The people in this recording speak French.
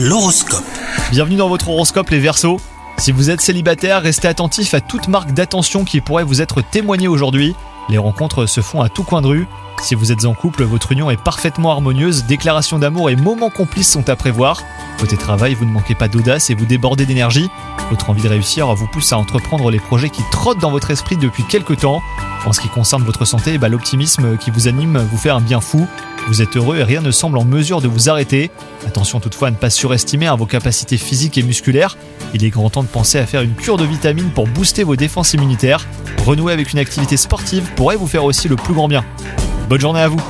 L'horoscope. Bienvenue dans votre horoscope les Verseaux. Si vous êtes célibataire, restez attentif à toute marque d'attention qui pourrait vous être témoignée aujourd'hui. Les rencontres se font à tout coin de rue. Si vous êtes en couple, votre union est parfaitement harmonieuse, déclarations d'amour et moments complices sont à prévoir. Côté travail, vous ne manquez pas d'audace et vous débordez d'énergie. Votre envie de réussir vous pousse à entreprendre les projets qui trottent dans votre esprit depuis quelques temps. En ce qui concerne votre santé, bah, l'optimisme qui vous anime vous fait un bien fou. Vous êtes heureux et rien ne semble en mesure de vous arrêter. Attention toutefois à ne pas surestimer hein, vos capacités physiques et musculaires. Il est grand temps de penser à faire une cure de vitamines pour booster vos défenses immunitaires. Renouer avec une activité sportive pourrait vous faire aussi le plus grand bien. Bonne journée à vous